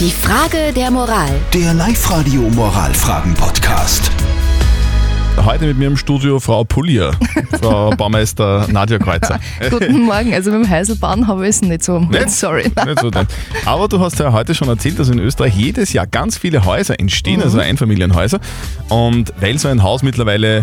Die Frage der Moral. Der Live-Radio Moralfragen-Podcast. Heute mit mir im Studio Frau Polier, Frau Baumeister Nadja Kreuzer. Guten Morgen. Also mit dem Heiselbahn habe ich es nicht so. Nicht? Sorry. Nicht so. Aber du hast ja heute schon erzählt, dass in Österreich jedes Jahr ganz viele Häuser entstehen, also Einfamilienhäuser. Und weil so ein Haus mittlerweile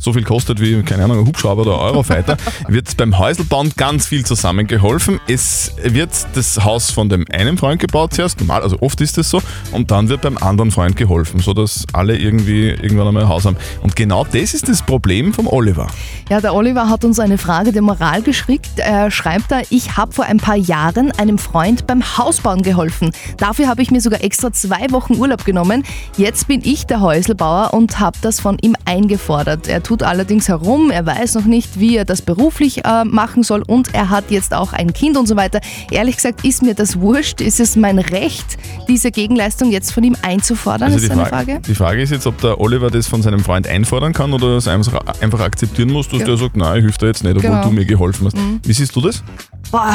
so viel kostet wie, keine Ahnung, ein Hubschrauber oder ein Eurofighter, wird beim Häuselbauen ganz viel zusammengeholfen. Es wird das Haus von dem einen Freund gebaut zuerst, normal, also oft ist es so, und dann wird beim anderen Freund geholfen, sodass alle irgendwie irgendwann einmal ein Haus haben. Und genau das ist das Problem vom Oliver. Ja, der Oliver hat uns eine Frage der Moral geschickt. Er schreibt da, ich habe vor ein paar Jahren einem Freund beim Hausbauen geholfen. Dafür habe ich mir sogar extra zwei Wochen Urlaub genommen. Jetzt bin ich der Häuselbauer und habe das von ihm eingefordert. Er tut allerdings herum, er weiß noch nicht, wie er das beruflich äh, machen soll und er hat jetzt auch ein Kind und so weiter. Ehrlich gesagt ist mir das wurscht. Ist es mein Recht, diese Gegenleistung jetzt von ihm einzufordern? Also ist die seine Frage, Frage. die Frage ist jetzt, ob der Oliver das von seinem Freund einfordern kann oder es einfach, einfach akzeptieren muss, dass Ja. der sagt, nein, ich helfe dir jetzt nicht, obwohl Genau. du mir geholfen hast. Wie siehst du das? Boah,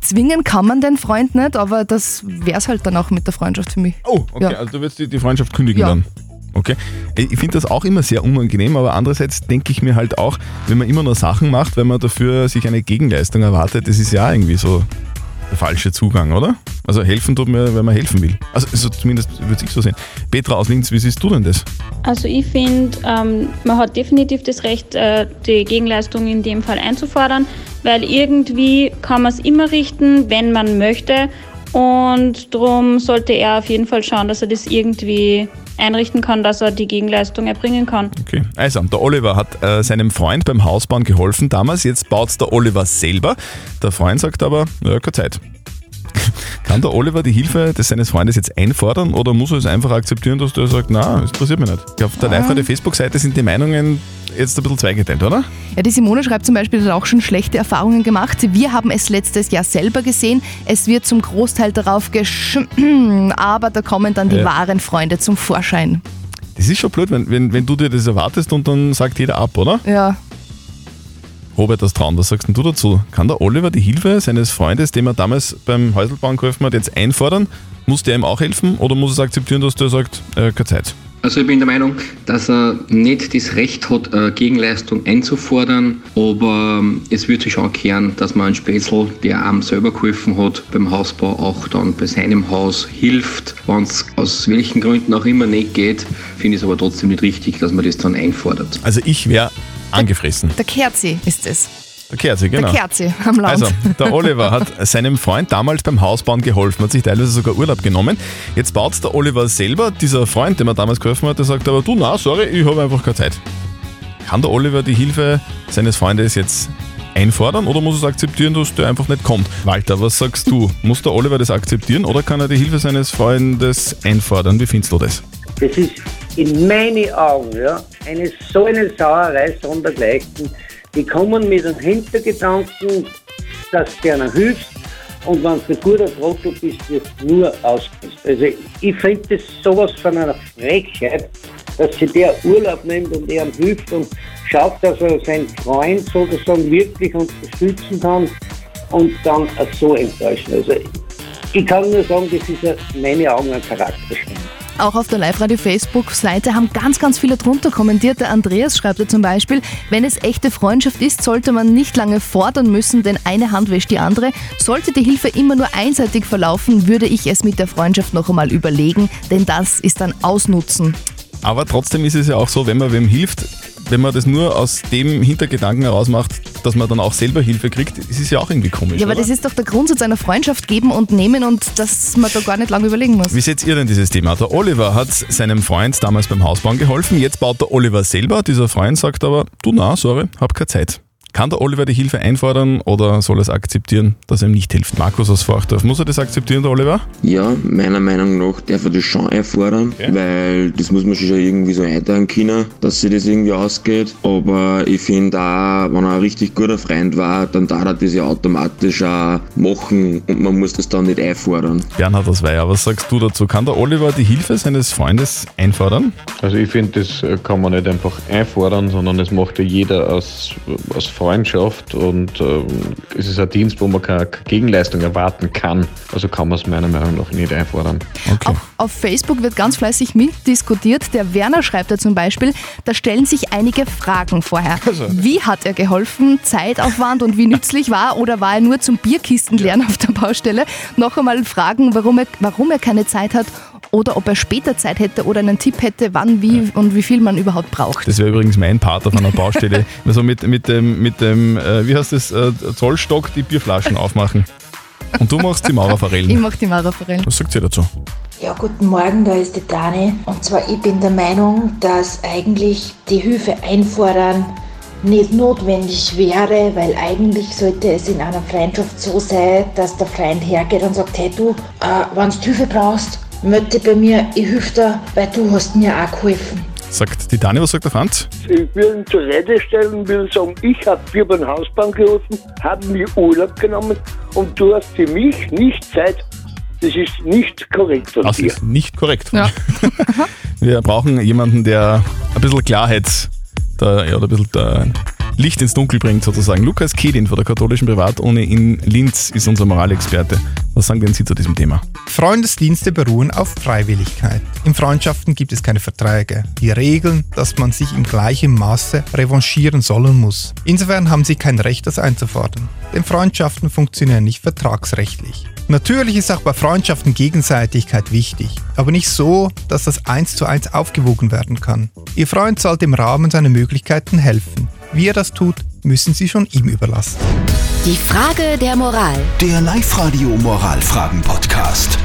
zwingen kann man den Freund nicht, aber das wäre es halt dann auch mit der Freundschaft für mich. Oh, okay, Ja. also du wirst die, die Freundschaft kündigen Ja. dann. Okay. Ich finde das auch immer sehr unangenehm, aber andererseits denke ich mir halt auch, wenn man immer nur Sachen macht, wenn man dafür sich eine Gegenleistung erwartet, das ist ja irgendwie so der falsche Zugang, oder? Also helfen tut mir, wenn man helfen will. Also, also zumindest würde ich so sehen. Petra aus Linz, wie siehst du denn das? Also ich finde, ähm, man hat definitiv das Recht, äh, die Gegenleistung in dem Fall einzufordern, weil irgendwie kann man es immer richten, wenn man möchte. Und darum sollte er auf jeden Fall schauen, dass er das irgendwie einrichten kann, dass er die Gegenleistung erbringen kann. Okay. Also, der Oliver hat äh, seinem Freund beim Hausbauen geholfen damals, jetzt baut der Oliver selber. Der Freund sagt aber, ja, keine Zeit. Kann der Oliver die Hilfe des seines Freundes jetzt einfordern oder muss er es einfach akzeptieren, dass der sagt, na, das interessiert mich nicht? Auf der live Facebook-Seite sind die Meinungen jetzt ein bisschen zweigeteilt, oder? Ja, die Simone schreibt zum Beispiel, hat auch schon schlechte Erfahrungen gemacht. Wir haben es letztes Jahr selber gesehen. Es wird zum Großteil darauf gesch... Aber da kommen dann die Ja. wahren Freunde zum Vorschein. Das ist schon blöd, wenn, wenn, wenn du dir das erwartest und dann sagt jeder ab, oder? Ja, Robert das Traun, was sagst du dazu? Kann der Oliver die Hilfe seines Freundes, dem er damals beim Häuselbauen geholfen hat, jetzt einfordern? Muss der ihm auch helfen oder muss er es akzeptieren, dass der sagt, äh, keine Zeit? Also ich bin der Meinung, dass er nicht das Recht hat, äh, Gegenleistung einzufordern, aber ähm, es wird sich schon kehren, dass man einen Spätzl, der einem selber geholfen hat, beim Hausbau auch dann bei seinem Haus hilft. Wenn es aus welchen Gründen auch immer nicht geht, finde ich es aber trotzdem nicht richtig, dass man das dann einfordert. Also ich wäre angefressen. der Kerzi ist es. Der Kerze, genau. Der Kerzi am Land. Also, der Oliver hat seinem Freund damals beim Hausbauen geholfen, hat sich teilweise sogar Urlaub genommen. Jetzt baut der Oliver selber, dieser Freund, dem er damals geholfen hat, der sagt aber, du, na, sorry, ich habe einfach keine Zeit. Kann der Oliver die Hilfe seines Freundes jetzt einfordern oder muss er es akzeptieren, dass der einfach nicht kommt? Walter, was sagst du? Muss der Oliver das akzeptieren oder kann er die Hilfe seines Freundes einfordern? Wie findest du das? Das ist in meinen Augen ja, eine so eine Sauerei sondergleichen. Die kommen mit dem Hintergedanken, dass du einer hilfst und wenn du ein guter Trottel bist, wird nur ausgenutzt. Also ich finde das sowas von einer Frechheit, dass sich der Urlaub nimmt und er hilft und schaut, dass er seinen Freund sozusagen wirklich unterstützen kann und dann so enttäuschen. Also ich kann nur sagen, das ist ja in meinen Augen ein Charakterschwund. Auch auf der Live-Radio-Facebook-Seite haben ganz, ganz viele drunter kommentiert. Der Andreas schreibt da zum Beispiel, wenn es echte Freundschaft ist, sollte man nicht lange fordern müssen, denn eine Hand wäscht die andere. Sollte die Hilfe immer nur einseitig verlaufen, würde ich es mit der Freundschaft noch einmal überlegen, denn das ist dann Ausnutzen. Aber trotzdem ist es ja auch so, wenn man wem hilft, wenn man das nur aus dem Hintergedanken heraus macht, dass man dann auch selber Hilfe kriegt, ist es ja auch irgendwie komisch. Ja, aber oder? das ist doch der Grundsatz einer Freundschaft geben und nehmen und dass man da gar nicht lange überlegen muss. Wie seht ihr denn dieses Thema? Der Oliver hat seinem Freund damals beim Hausbauen geholfen, jetzt baut der Oliver selber. Dieser Freund sagt aber, du na, sorry, hab keine Zeit. Kann der Oliver die Hilfe einfordern oder soll er es akzeptieren, dass er ihm nicht hilft? Markus aus Forchdorf, muss er das akzeptieren, der Oliver? Ja, meiner Meinung nach darf er das schon einfordern, Okay. weil das muss man sich schon irgendwie so einteilen können, dass sich das irgendwie ausgeht. Aber ich finde auch, wenn er ein richtig guter Freund war, dann darf er das ja automatisch auch machen und man muss das dann nicht einfordern. Bernhard aus Weiher, was sagst du dazu? Kann der Oliver die Hilfe seines Freundes einfordern? Also ich finde, das kann man nicht einfach einfordern, sondern das macht ja jeder aus, aus Freundschaft und ähm, es ist ein Dienst, wo man keine Gegenleistung erwarten kann. Also kann man es meiner Meinung nach nicht einfordern. Okay. Auf, auf Facebook wird ganz fleißig mitdiskutiert. Der Werner schreibt da zum Beispiel, da stellen sich einige Fragen vorher. Wie hat er geholfen? Zeitaufwand und wie nützlich war? Oder war er nur zum Bierkistenlernen auf der Baustelle? Noch einmal fragen, warum er, warum er keine Zeit hat oder ob er später Zeit hätte oder einen Tipp hätte, wann, wie und wie viel man überhaupt braucht. Das wäre übrigens mein Part auf einer Baustelle. also mit, mit dem, mit dem äh, wie heißt das, äh, Zollstock die Bierflaschen aufmachen. Und du machst die Ich Mauerforellen. mache die Mauerforellen. Was sagt sie dazu? Ja, guten Morgen, da ist die Dani. Und zwar, ich bin der Meinung, dass eigentlich die Hilfe einfordern nicht notwendig wäre, weil eigentlich sollte es in einer Freundschaft so sein, dass der Freund hergeht und sagt, hey du, äh, wenn du Hilfe brauchst, dich bei mir, ich helfe dir, weil du hast mir auch geholfen. Sagt die Dani, was sagt der Franz? Ich will ihn zur Rede stellen und will sagen, ich habe dir beim Hausbahn geholfen, habe mir Urlaub genommen und du hast für mich nicht Zeit. Das ist nicht korrekt von Das dir. ist nicht korrekt. Ja. Wir brauchen jemanden, der ein bisschen Klarheit, da, ja, oder ein bisschen da Licht ins Dunkel bringt sozusagen. Lukas Kedin von der katholischen Privatuni in Linz ist unser Moralexperte. Was sagen denn Sie zu diesem Thema? Freundesdienste beruhen auf Freiwilligkeit. In Freundschaften gibt es keine Verträge, die regeln, dass man sich im gleichen Maße revanchieren soll und muss. Insofern haben sie kein Recht, das einzufordern. Denn Freundschaften funktionieren nicht vertragsrechtlich. Natürlich ist auch bei Freundschaften Gegenseitigkeit wichtig, aber nicht so, dass das eins zu eins aufgewogen werden kann. Ihr Freund sollte im Rahmen seiner Möglichkeiten helfen. Wie er das tut, müssen Sie schon ihm überlassen. Die Frage der Moral. Der Live-Radio Moralfragen-Podcast.